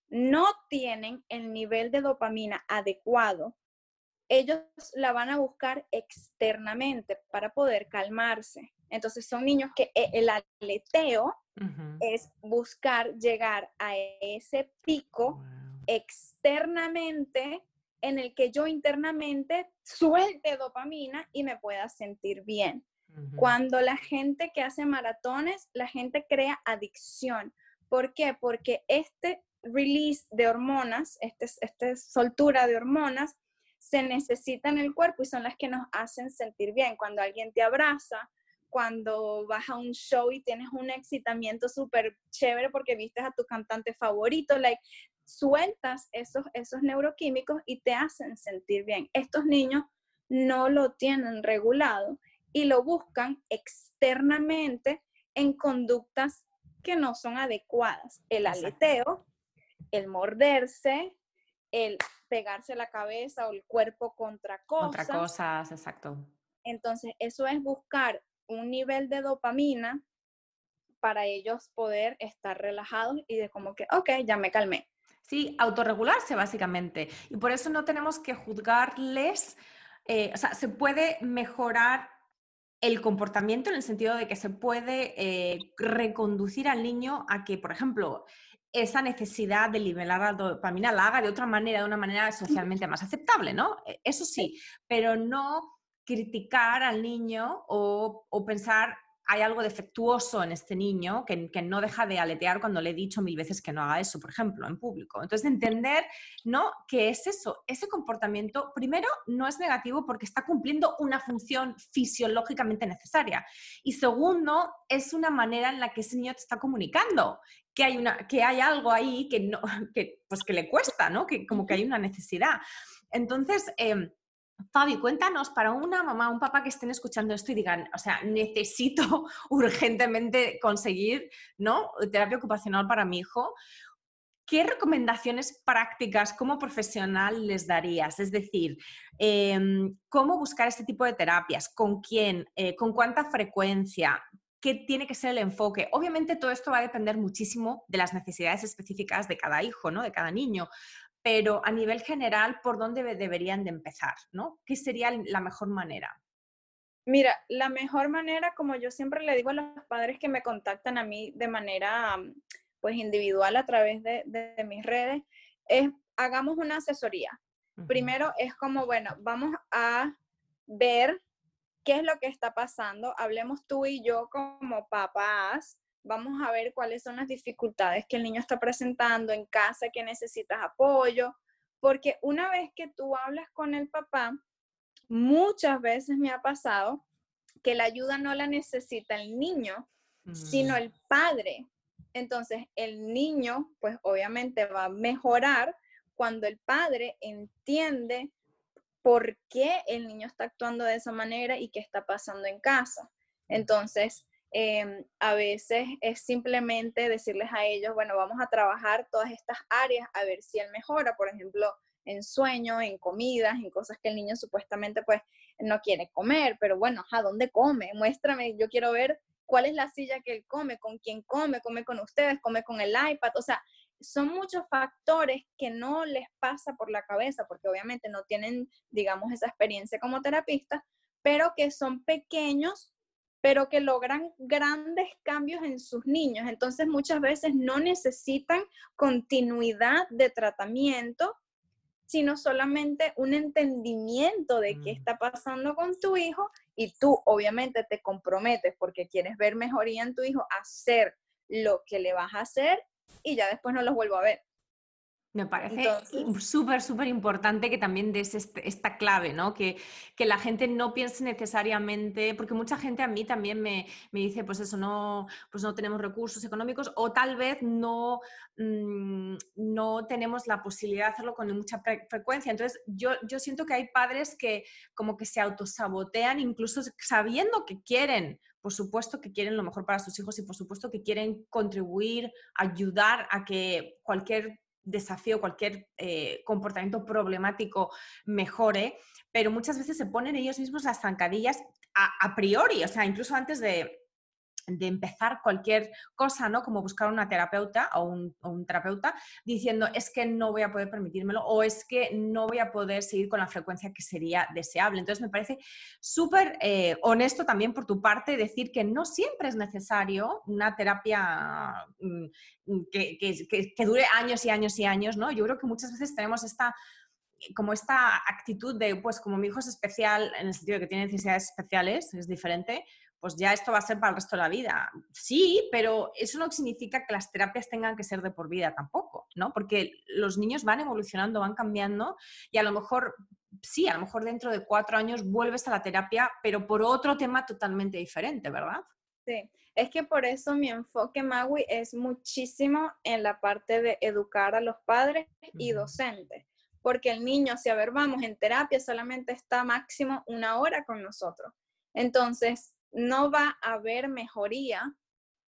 no tienen el nivel de dopamina adecuado, ellos la van a buscar externamente para poder calmarse. Entonces son niños que eh, el aleteo es buscar llegar a ese pico externamente en el que yo internamente suelte dopamina y me pueda sentir bien. Cuando la gente que hace maratones, la gente crea adicción. ¿Por qué? Porque este release de hormonas, esta este soltura de hormonas, se necesita en el cuerpo y son las que nos hacen sentir bien. Cuando alguien te abraza, cuando vas a un show y tienes un excitamiento súper chévere porque viste a tu cantante favorito, like, sueltas esos, esos neuroquímicos y te hacen sentir bien. Estos niños no lo tienen regulado y lo buscan externamente en conductas que no son adecuadas. El aleteo, el morderse, el pegarse la cabeza o el cuerpo contra cosas. Contra cosas, exacto. Entonces, eso es buscar un nivel de dopamina para ellos poder estar relajados y de como que, ok, ya me calmé. Sí, autorregularse básicamente. Y por eso no tenemos que juzgarles, eh, o sea, se puede mejorar el comportamiento en el sentido de que se puede eh, reconducir al niño a que, por ejemplo, esa necesidad de liberar la dopamina la haga de otra manera, de una manera socialmente más aceptable, ¿no? E, eso sí, pero no criticar al niño o, pensar hay algo defectuoso en este niño que, que, no deja de aletear cuando le he dicho mil veces que no haga eso, por ejemplo, en público. Entonces, entender, ¿no? Que es eso, ese comportamiento, primero, no es negativo porque está cumpliendo una función fisiológicamente necesaria. Y segundo, es una manera en la que ese niño te está comunicando que hay, una, que hay algo ahí que, no, que, pues que le cuesta, ¿no? Que como que hay una necesidad. Entonces, eh, Fabi, cuéntanos para una mamá, un papá que estén escuchando esto y digan, o sea, necesito urgentemente conseguir, ¿no? Terapia ocupacional para mi hijo. ¿Qué recomendaciones prácticas como profesional les darías? Es decir, em, ¿cómo buscar este tipo de terapias? ¿Con quién? Eh, ¿Con cuánta frecuencia? ¿Qué tiene que ser el enfoque? Obviamente todo esto va a depender muchísimo de las necesidades específicas de cada hijo, ¿no? De cada niño pero a nivel general, ¿por dónde deberían de empezar? ¿no? ¿Qué sería la mejor manera? Mira, la mejor manera, como yo siempre le digo a los padres que me contactan a mí de manera pues individual a través de, mis redes, es hagamos una asesoría. Primero es como, bueno, vamos a ver qué es lo que está pasando, hablemos tú y yo como papás, vamos a ver cuáles son las dificultades que el niño está presentando en casa, que necesitas apoyo, porque una vez que tú hablas con el papá, muchas veces me ha pasado que la ayuda no la necesita el niño, sino mm. el padre. Entonces, el niño, pues obviamente va a mejorar cuando el padre entiende por qué el niño está actuando de esa manera y qué está pasando en casa. Entonces, Em, a veces es simplemente decirles a ellos, bueno, vamos a trabajar todas estas áreas a ver si él mejora, por ejemplo, en sueño, en comidas, en cosas que el niño supuestamente pues no quiere comer, pero bueno, ¿a dónde come? Muéstrame, yo quiero ver cuál es la silla que él come, con quién come, come con ustedes, come con el iPad, o sea, son muchos factores que no les pasa por la cabeza porque obviamente no tienen, digamos, esa experiencia como terapista, pero que son pequeños pero que logran grandes cambios en sus niños. Entonces muchas veces no necesitan continuidad de tratamiento, sino solamente un entendimiento de qué mm. está pasando con tu hijo y tú obviamente te comprometes porque quieres ver mejoría en tu hijo, hacer lo que le vas a hacer y ya después no los vuelvo a ver. Me parece súper, súper importante que también des este, esta clave, ¿no? Que, que, la gente no piense necesariamente, porque mucha gente a mí también me, me, dice, pues eso, no, pues no tenemos recursos económicos o tal vez no, mm, no tenemos la posibilidad de hacerlo con mucha frecuencia. Entonces, yo, yo siento que hay padres que como que se autosabotean incluso sabiendo que quieren por supuesto que quieren lo mejor para sus hijos y por supuesto que quieren contribuir, ayudar a que cualquier desafío, cualquier eh, comportamiento problemático mejore, pero muchas veces se ponen ellos mismos las zancadillas a priori, o sea, incluso antes de, de empezar cualquier cosa, ¿no? Como buscar una terapeuta o un, terapeuta diciendo es que no voy a poder permitírmelo o es que no voy a poder seguir con la frecuencia que sería deseable. Entonces me parece súper eh, honesto también por tu parte decir que no siempre es necesario una terapia mm, que, que, dure años y años y años, ¿no? Yo creo que muchas veces tenemos esta como esta actitud de, pues como mi hijo es especial en el sentido de que tiene necesidades especiales, es diferente, pues ya esto va a ser para el resto de la vida. Sí, pero eso no significa que las terapias tengan que ser de por vida tampoco, ¿no? Porque los niños van evolucionando, van cambiando y a lo mejor, sí, a lo mejor dentro de cuatro años vuelves a la terapia, pero por otro tema totalmente diferente, ¿verdad? Sí, es que por eso mi enfoque, Maui, es muchísimo en la parte de educar a los padres y docentes. Porque el niño, si a ver, vamos, en terapia solamente está máximo una hora con nosotros. Entonces, no va a haber mejoría,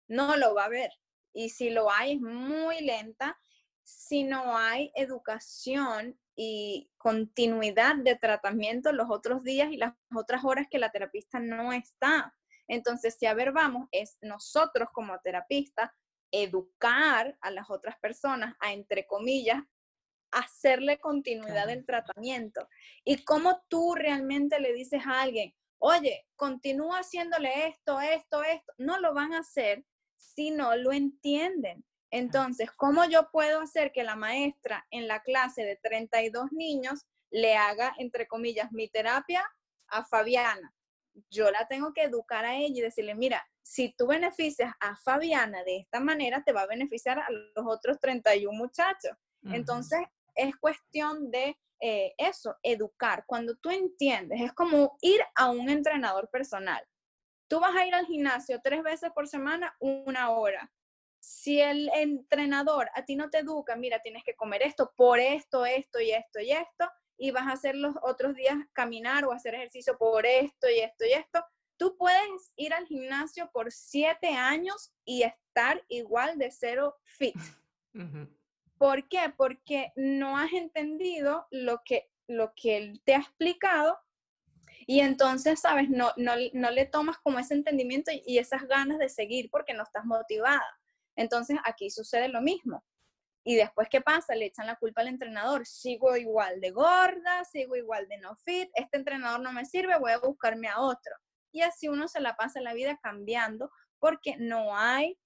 no lo va a haber. Y si lo hay, es muy lenta. Si no hay educación y continuidad de tratamiento los otros días y las otras horas que la terapista no está. Entonces, si a ver, vamos, es nosotros como terapista educar a las otras personas a, entre comillas, hacerle continuidad del tratamiento. Y cómo tú realmente le dices a alguien, oye, continúa haciéndole esto, esto, esto, no lo van a hacer si no lo entienden. Entonces, ¿cómo yo puedo hacer que la maestra en la clase de 32 niños le haga, entre comillas, mi terapia a Fabiana? Yo la tengo que educar a ella y decirle, mira, si tú beneficias a Fabiana de esta manera, te va a beneficiar a los otros 31 muchachos. Entonces, es cuestión de eh, eso, educar. Cuando tú entiendes, es como ir a un entrenador personal. Tú vas a ir al gimnasio tres veces por semana, una hora. Si el entrenador a ti no te educa, mira, tienes que comer esto por esto, esto y esto y esto, y vas a hacer los otros días caminar o hacer ejercicio por esto y esto y esto, tú puedes ir al gimnasio por siete años y estar igual de cero fit. ¿Por qué? Porque no has entendido lo que, lo que él te ha explicado y entonces, ¿sabes? No, no, no le tomas como ese entendimiento y, esas ganas de seguir porque no estás motivada. Entonces, aquí sucede lo mismo. Y después, ¿qué pasa? Le echan la culpa al entrenador. Sigo igual de gorda, sigo igual de no fit, este entrenador no me sirve, voy a buscarme a otro. Y así uno se la pasa la vida cambiando porque no hay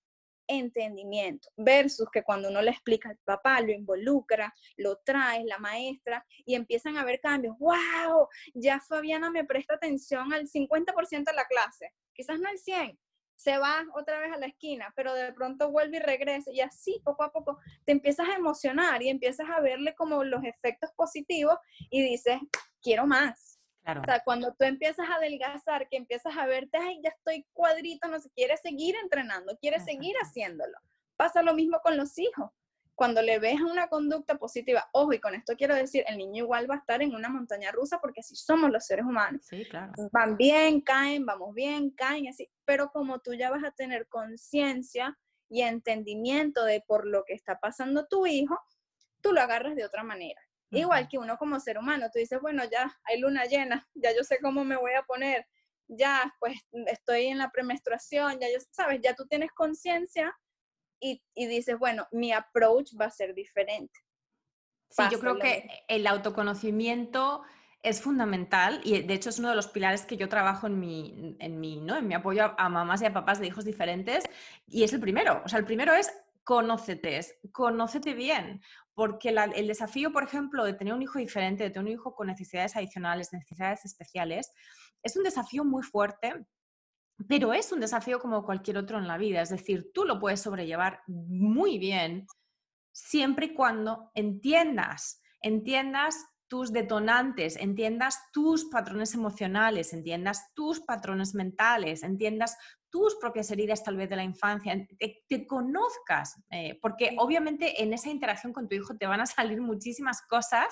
entendimiento, versus que cuando uno le explica al papá, lo involucra, lo trae, la maestra, y empiezan a haber cambios. ¡Wow! Ya Fabiana me presta atención al 50% de la clase, quizás no al 100%. Se va otra vez a la esquina, pero de pronto vuelve y regresa, y así poco a poco te empiezas a emocionar y empiezas a verle como los efectos positivos y dices, quiero más o sea, cuando tú empiezas a adelgazar, que empiezas a verte, ay, ya estoy cuadrito, no sé, quieres seguir entrenando, quieres seguir haciéndolo. Pasa lo mismo con los hijos. Cuando le ves una conducta positiva, ojo, y con esto quiero decir, el niño igual va a estar en una montaña rusa porque así somos los seres humanos. Sí, claro. Van bien, caen, vamos bien, caen, así. Pero como tú ya vas a tener conciencia y entendimiento de por lo que está pasando tu hijo, tú lo agarras de otra manera. Igual que uno como ser humano, tú dices, bueno, ya hay luna llena, ya yo sé cómo me voy a poner, ya pues estoy en la premenstruación, ya yo, sabes, ya tú tienes conciencia y, dices, bueno, mi approach va a ser diferente. Sí, yo creo que el autoconocimiento es fundamental y de hecho es uno de los pilares que yo trabajo en mi, en mi, ¿no? en mi apoyo a mamás y a papás de hijos diferentes y es el primero. O sea, el primero es conócete, conócete bien, porque el desafío, por ejemplo, de tener un hijo diferente, de tener un hijo con necesidades adicionales, necesidades especiales, es un desafío muy fuerte, pero es un desafío como cualquier otro en la vida, es decir, tú lo puedes sobrellevar muy bien siempre y cuando entiendas, entiendas tus detonantes, entiendas tus patrones emocionales, entiendas tus patrones mentales, entiendas tus propias heridas tal vez de la infancia, te, conozcas, eh, porque obviamente en esa interacción con tu hijo te van a salir muchísimas cosas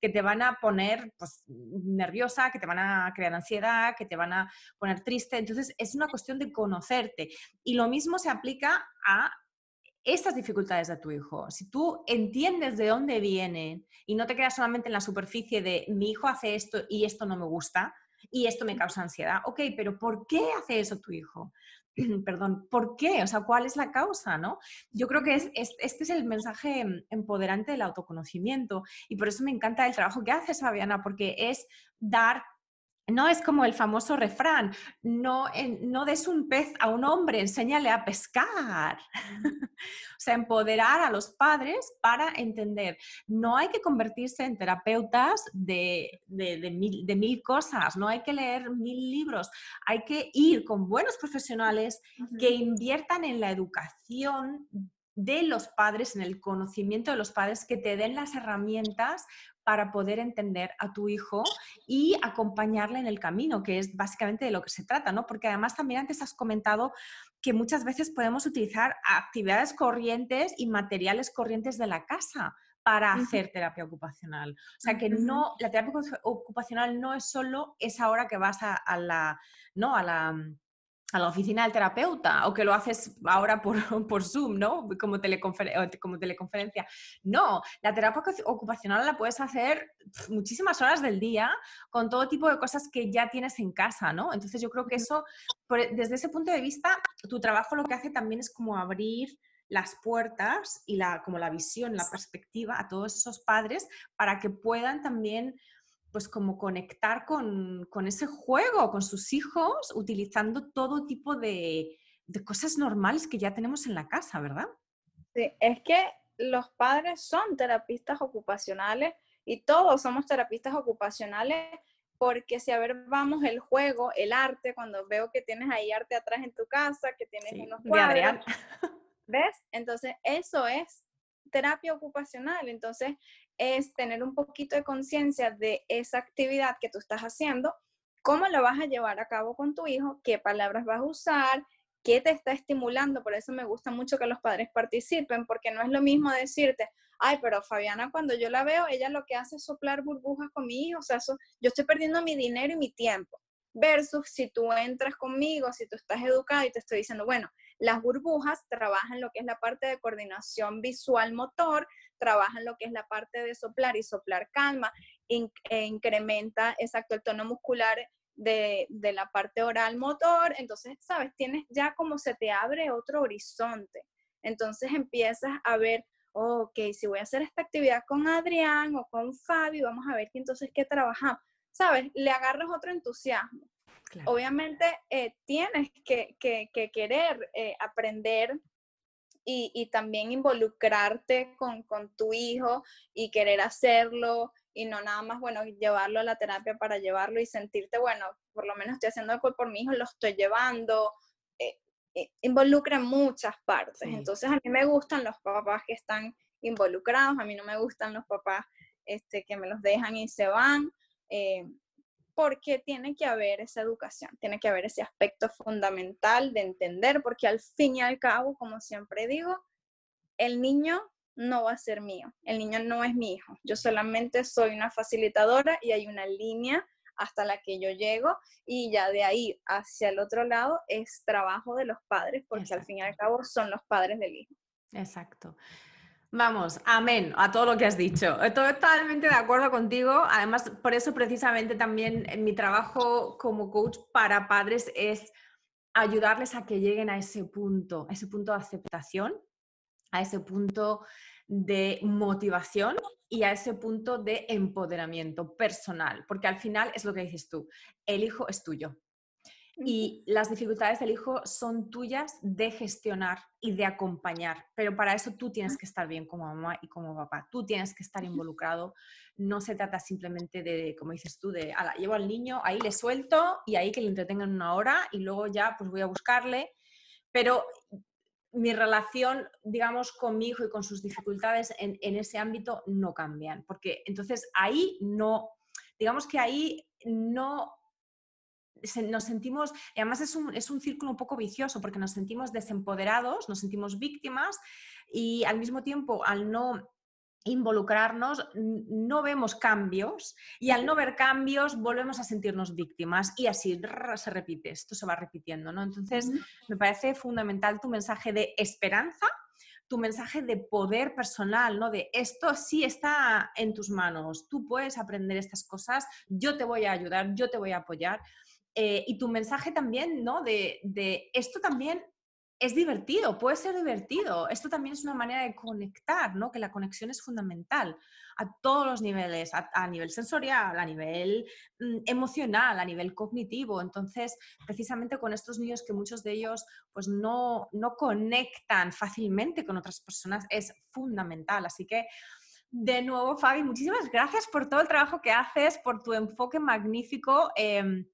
que te van a poner pues, nerviosa, que te van a crear ansiedad, que te van a poner triste. Entonces, es una cuestión de conocerte. Y lo mismo se aplica a estas dificultades de tu hijo, si tú entiendes de dónde vienen y no te quedas solamente en la superficie de mi hijo hace esto y esto no me gusta y esto me causa ansiedad, ok, pero ¿por qué hace eso tu hijo? Perdón, ¿por qué? O sea, ¿cuál es la causa? ¿no? Yo creo que es, este es el mensaje empoderante del autoconocimiento y por eso me encanta el trabajo que haces, Fabiana, porque es dar no es como el famoso refrán, no, no des un pez a un hombre, enséñale a pescar. o sea, empoderar a los padres para entender. No hay que convertirse en terapeutas de, mil, cosas, no hay que leer mil libros, hay que ir con buenos profesionales que inviertan en la educación de los padres, en el conocimiento de los padres, que te den las herramientas para poder entender a tu hijo y acompañarle en el camino, que es básicamente de lo que se trata, ¿no? Porque además también antes has comentado que muchas veces podemos utilizar actividades corrientes y materiales corrientes de la casa para hacer terapia ocupacional. O sea que no, la terapia ocupacional no es solo esa hora que vas a, a la, ¿no? a la a la oficina del terapeuta o que lo haces ahora por, por Zoom, ¿no? Como, como teleconferencia. No, la terapia ocupacional la puedes hacer muchísimas horas del día con todo tipo de cosas que ya tienes en casa, ¿no? Entonces yo creo que eso, desde ese punto de vista, tu trabajo lo que hace también es como abrir las puertas y la, como la visión, la perspectiva a todos esos padres para que puedan también pues como conectar con, ese juego, con sus hijos, utilizando todo tipo de, cosas normales que ya tenemos en la casa, ¿verdad? Sí, es que los padres son terapistas ocupacionales y todos somos terapistas ocupacionales porque si a ver, vamos el juego, el arte, cuando veo que tienes ahí arte atrás en tu casa, que tienes unos cuadros, ¿ves? Entonces, eso es terapia ocupacional. Entonces, es tener un poquito de conciencia de esa actividad que tú estás haciendo, cómo lo vas a llevar a cabo con tu hijo, qué palabras vas a usar, qué te está estimulando. Por eso me gusta mucho que los padres participen, porque no es lo mismo decirte, ay, pero Fabiana, cuando yo la veo, ella lo que hace es soplar burbujas con mi hijo, o sea, yo estoy perdiendo mi dinero y mi tiempo. Versus si tú entras conmigo, si tú estás educado y te estoy diciendo, bueno, las burbujas trabajan lo que es la parte de coordinación visual motor, trabajan lo que es la parte de soplar y soplar calma, e incrementa, exacto, el tono muscular de, la parte oral motor, entonces, sabes, tienes ya como se te abre otro horizonte. Entonces empiezas a ver, ok, si voy a hacer esta actividad con Adrián o con Fabi, vamos a ver que entonces qué trabajamos. Sabes, le agarras otro entusiasmo. Obviamente eh, tienes que, querer eh, aprender y, también involucrarte con, tu hijo y querer hacerlo y no nada más, bueno, llevarlo a la terapia para llevarlo y sentirte, bueno, por lo menos estoy haciendo algo por mi hijo, lo estoy llevando. Eh, involucra muchas partes. Entonces a mí me gustan los papás que están involucrados, a mí no me gustan los papás este, que me los dejan y se van porque tiene que haber esa educación, tiene que haber ese aspecto fundamental de entender, porque al fin y al cabo, como siempre digo, el niño no va a ser mío, el niño no es mi hijo, yo solamente soy una facilitadora y hay una línea hasta la que yo llego y ya de ahí hacia el otro lado es trabajo de los padres, porque al fin y al cabo son los padres del hijo. Exacto. Vamos, amén a todo lo que has dicho. Estoy totalmente de acuerdo contigo. Además, por eso precisamente también mi trabajo como coach para padres es ayudarles a que lleguen a ese punto, a ese punto de aceptación, a ese punto de motivación y a ese punto de empoderamiento personal, porque al final es lo que dices tú, el hijo es tuyo. Y las dificultades del hijo son tuyas de gestionar y de acompañar, pero para eso tú tienes que estar bien como mamá y como papá, tú tienes que estar involucrado, no se trata simplemente de, como dices tú, de, ala, llevo al niño, ahí le suelto y ahí que le entretengan una hora y luego ya pues voy a buscarle, pero mi relación, digamos, con mi hijo y con sus dificultades en, en ese ámbito no cambian, porque entonces ahí no, digamos que ahí no nos sentimos, y además es un, es un círculo un poco vicioso porque nos sentimos desempoderados, nos sentimos víctimas y al mismo tiempo al no involucrarnos, no vemos cambios y al no ver cambios volvemos a sentirnos víctimas y así se repite, esto se va repitiendo, ¿no? Entonces, me parece fundamental tu mensaje de esperanza, tu mensaje de poder personal, ¿no? De esto sí está en tus manos, tú puedes aprender estas cosas, yo te voy a ayudar, yo te voy a apoyar. Eh, y tu mensaje también, ¿no? De, esto también es divertido, puede ser divertido. Esto también es una manera de conectar, ¿no? Que la conexión es fundamental a todos los niveles, a, nivel sensorial, a nivel mm, emocional, a nivel cognitivo. Entonces, precisamente con estos niños que muchos de ellos pues no, no conectan fácilmente con otras personas, es fundamental. Así que de nuevo, Fabi, muchísimas gracias por todo el trabajo que haces, por tu enfoque magnífico. Em,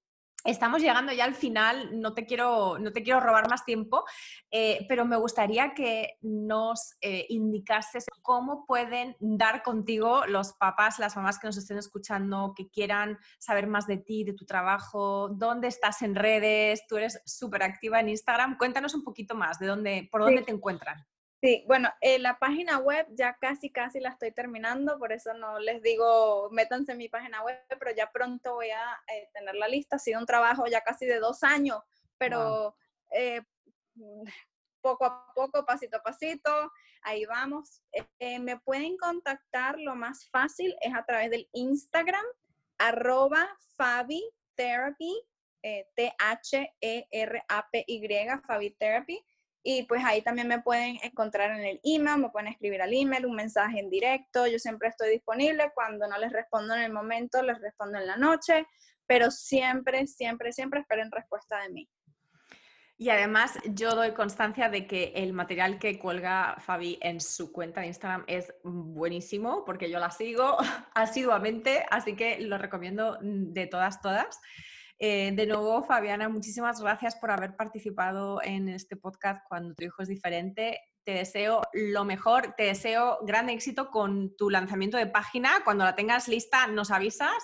Estamos llegando ya al final, no te quiero, no te quiero robar más tiempo, eh, pero me gustaría que nos eh, indicases cómo pueden dar contigo los papás, las mamás que nos estén escuchando, que quieran saber más de ti, de tu trabajo, dónde estás en redes, tú eres súper activa en Instagram. Cuéntanos un poquito más de dónde, por dónde te encuentran. Sí, bueno, eh, la página web ya casi, casi la estoy terminando, por eso no les digo métanse en mi página web, pero ya pronto voy a eh, tener la lista. Ha sido un trabajo ya casi de dos años, pero eh, poco a poco, pasito a pasito, ahí vamos. me pueden contactar, lo más fácil es a través del Instagram, arroba Fabi Therapy, T-H-E-R-A-P-Y, Fabi Therapy. Y pues ahí también me pueden encontrar en el email, me pueden escribir al email, un mensaje en directo. Yo siempre estoy disponible. Cuando no les respondo en el momento, les respondo en la noche. Pero siempre, siempre, siempre esperen respuesta de mí. Y además yo doy constancia de que el material que cuelga Fabi en su cuenta de Instagram es buenísimo porque yo la sigo asiduamente, así que lo recomiendo de todas, todas. Eh, de nuevo, Fabiana, muchísimas gracias por haber participado en este podcast cuando tu hijo es diferente. Te deseo lo mejor, te deseo gran éxito con tu lanzamiento de página. Cuando la tengas lista, nos avisas.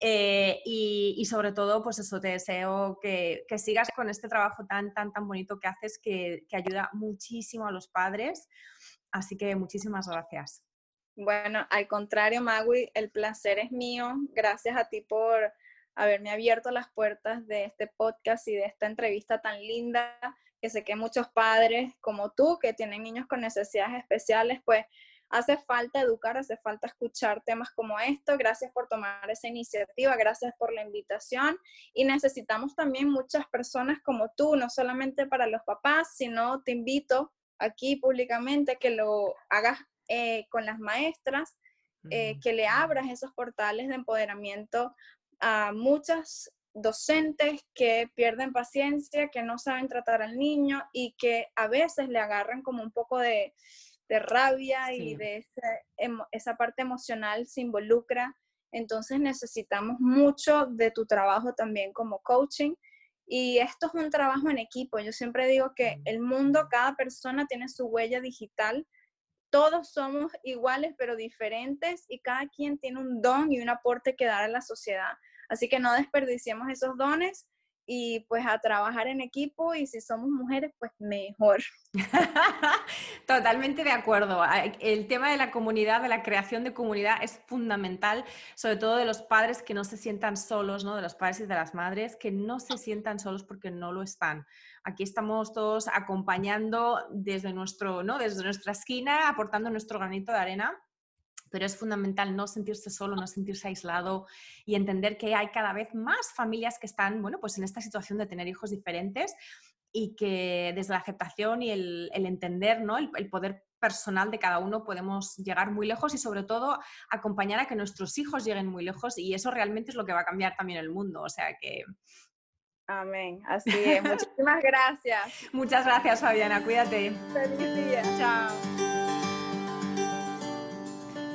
Eh, y, sobre todo, pues eso, te deseo que, sigas con este trabajo tan, tan, tan bonito que haces, que, que ayuda muchísimo a los padres. Así que muchísimas gracias. Bueno, al contrario, Magui, el placer es mío. Gracias a ti por haberme abierto las puertas de este podcast y de esta entrevista tan linda, que sé que muchos padres como tú, que tienen niños con necesidades especiales, pues hace falta educar, hace falta escuchar temas como esto. Gracias por tomar esa iniciativa, gracias por la invitación. Y necesitamos también muchas personas como tú, no solamente para los papás, sino te invito aquí públicamente que lo hagas eh, con las maestras, eh, que le abras esos portales de empoderamiento a muchas docentes que pierden paciencia, que no saben tratar al niño y que a veces le agarran como un poco de, rabia y de esa parte emocional se involucra. Entonces necesitamos mucho de tu trabajo también como coaching. Y esto es un trabajo en equipo. Yo siempre digo que el mundo, cada persona tiene su huella digital. Todos somos iguales pero diferentes y cada quien tiene un don y un aporte que dar a la sociedad. Así que no desperdiciemos esos dones y pues a trabajar en equipo y si somos mujeres, pues mejor. Totalmente de acuerdo. El tema de la comunidad, de la creación de comunidad es fundamental, sobre todo de los padres que no se sientan solos, ¿no? De los padres y de las madres que no se sientan solos porque no lo están. Aquí estamos todos acompañando desde nuestro, ¿no? Desde nuestra esquina, aportando nuestro granito de arena pero es fundamental no sentirse solo, no sentirse aislado y entender que hay cada vez más familias que están, bueno, pues en esta situación de tener hijos diferentes y que desde la aceptación y el, entender, ¿no? El, el, poder personal de cada uno podemos llegar muy lejos y sobre todo acompañar a que nuestros hijos lleguen muy lejos y eso realmente es lo que va a cambiar también el mundo. O sea que Amén. Así es. Muchísimas gracias. Muchas gracias, Fabiana. Cuídate. Feliz día. Chao.